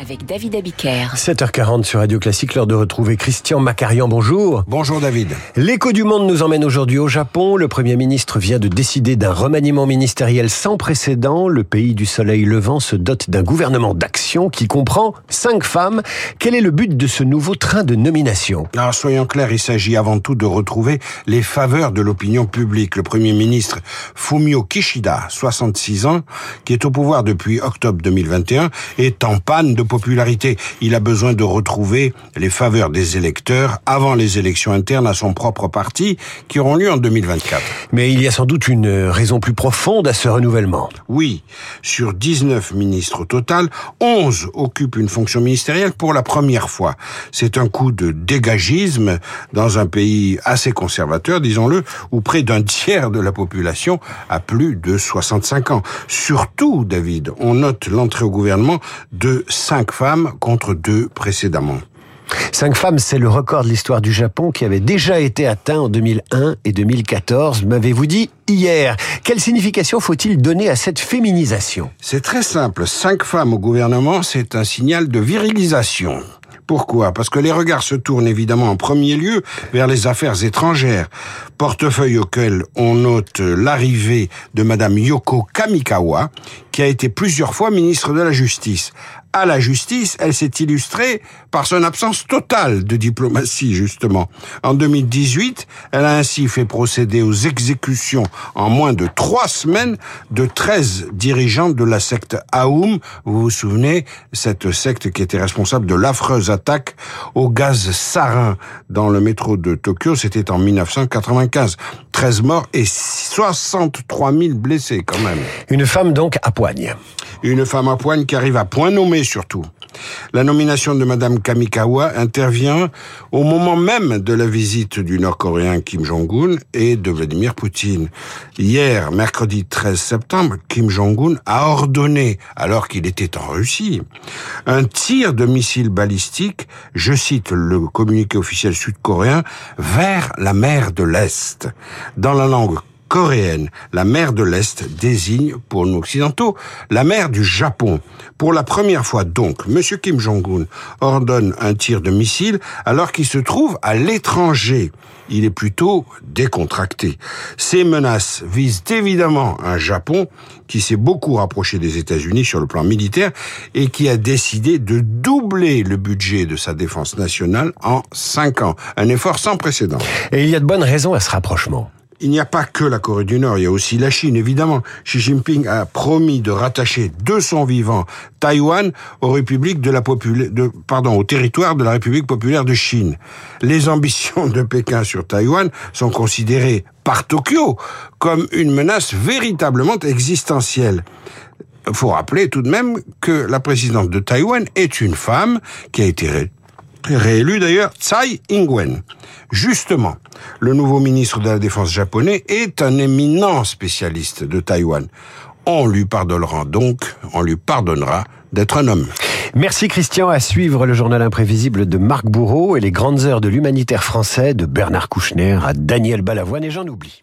avec David Abiker. 7h40 sur Radio Classique, l'heure de retrouver Christian Macarian. Bonjour. Bonjour David. L'écho du monde nous emmène aujourd'hui au Japon. Le Premier ministre vient de décider d'un remaniement ministériel sans précédent. Le pays du soleil levant se dote d'un gouvernement d'action qui comprend cinq femmes. Quel est le but de ce nouveau train de nomination? Alors soyons clairs, il s'agit avant tout de retrouver les faveurs de l'opinion publique. Le Premier ministre Fumio Kishida, 66 ans, qui est au pouvoir depuis octobre 2021, est en panne de popularité. Il a besoin de retrouver les faveurs des électeurs avant les élections internes à son propre parti qui auront lieu en 2024. Mais il y a sans doute une raison plus profonde à ce renouvellement. Oui, sur 19 ministres au total, 11 occupent une fonction ministérielle pour la première fois. C'est un coup de dégagisme dans un pays assez conservateur, disons-le, où près d'un tiers de la population a plus de 65 ans. Surtout, David, on note l'entrée au gouvernement de cinq femmes contre deux précédemment. Cinq femmes, c'est le record de l'histoire du Japon qui avait déjà été atteint en 2001 et 2014, m'avez-vous dit hier. Quelle signification faut-il donner à cette féminisation? C'est très simple. Cinq femmes au gouvernement, c'est un signal de virilisation. Pourquoi? Parce que les regards se tournent évidemment en premier lieu vers les affaires étrangères, portefeuille auquel on note l'arrivée de Madame Yoko Kamikawa, qui a été plusieurs fois ministre de la Justice à la justice, elle s'est illustrée par son absence totale de diplomatie, justement. En 2018, elle a ainsi fait procéder aux exécutions en moins de trois semaines de 13 dirigeants de la secte Aoum. Vous vous souvenez, cette secte qui était responsable de l'affreuse attaque au gaz sarin dans le métro de Tokyo, c'était en 1995. 13 morts et 63 000 blessés quand même. Une femme donc à Une femme à poigne qui arrive à point nommé surtout. La nomination de Madame Kamikawa intervient au moment même de la visite du Nord-Coréen Kim Jong-un et de Vladimir Poutine. Hier, mercredi 13 septembre, Kim Jong-un a ordonné, alors qu'il était en Russie, un tir de missiles balistiques, je cite le communiqué officiel sud-coréen, vers la mer de l'Est. Dans la langue coréenne. La mer de l'Est désigne, pour nous occidentaux, la mer du Japon. Pour la première fois donc, M. Kim Jong-un ordonne un tir de missile alors qu'il se trouve à l'étranger. Il est plutôt décontracté. Ces menaces visent évidemment un Japon qui s'est beaucoup rapproché des États-Unis sur le plan militaire et qui a décidé de doubler le budget de sa défense nationale en cinq ans. Un effort sans précédent. Et il y a de bonnes raisons à ce rapprochement il n'y a pas que la Corée du Nord, il y a aussi la Chine, évidemment. Xi Jinping a promis de rattacher de son vivant Taïwan aux républiques de la pardon, au territoire de la République populaire de Chine. Les ambitions de Pékin sur Taïwan sont considérées par Tokyo comme une menace véritablement existentielle. Faut rappeler tout de même que la présidente de Taïwan est une femme qui a été réélue d'ailleurs, Tsai Ing-wen. Justement, le nouveau ministre de la Défense japonais est un éminent spécialiste de Taïwan. On lui pardonnera donc, on lui pardonnera d'être un homme. Merci Christian. À suivre le journal imprévisible de Marc Bourreau et les grandes heures de l'humanitaire français de Bernard Kouchner à Daniel Balavoine et j'en oublie.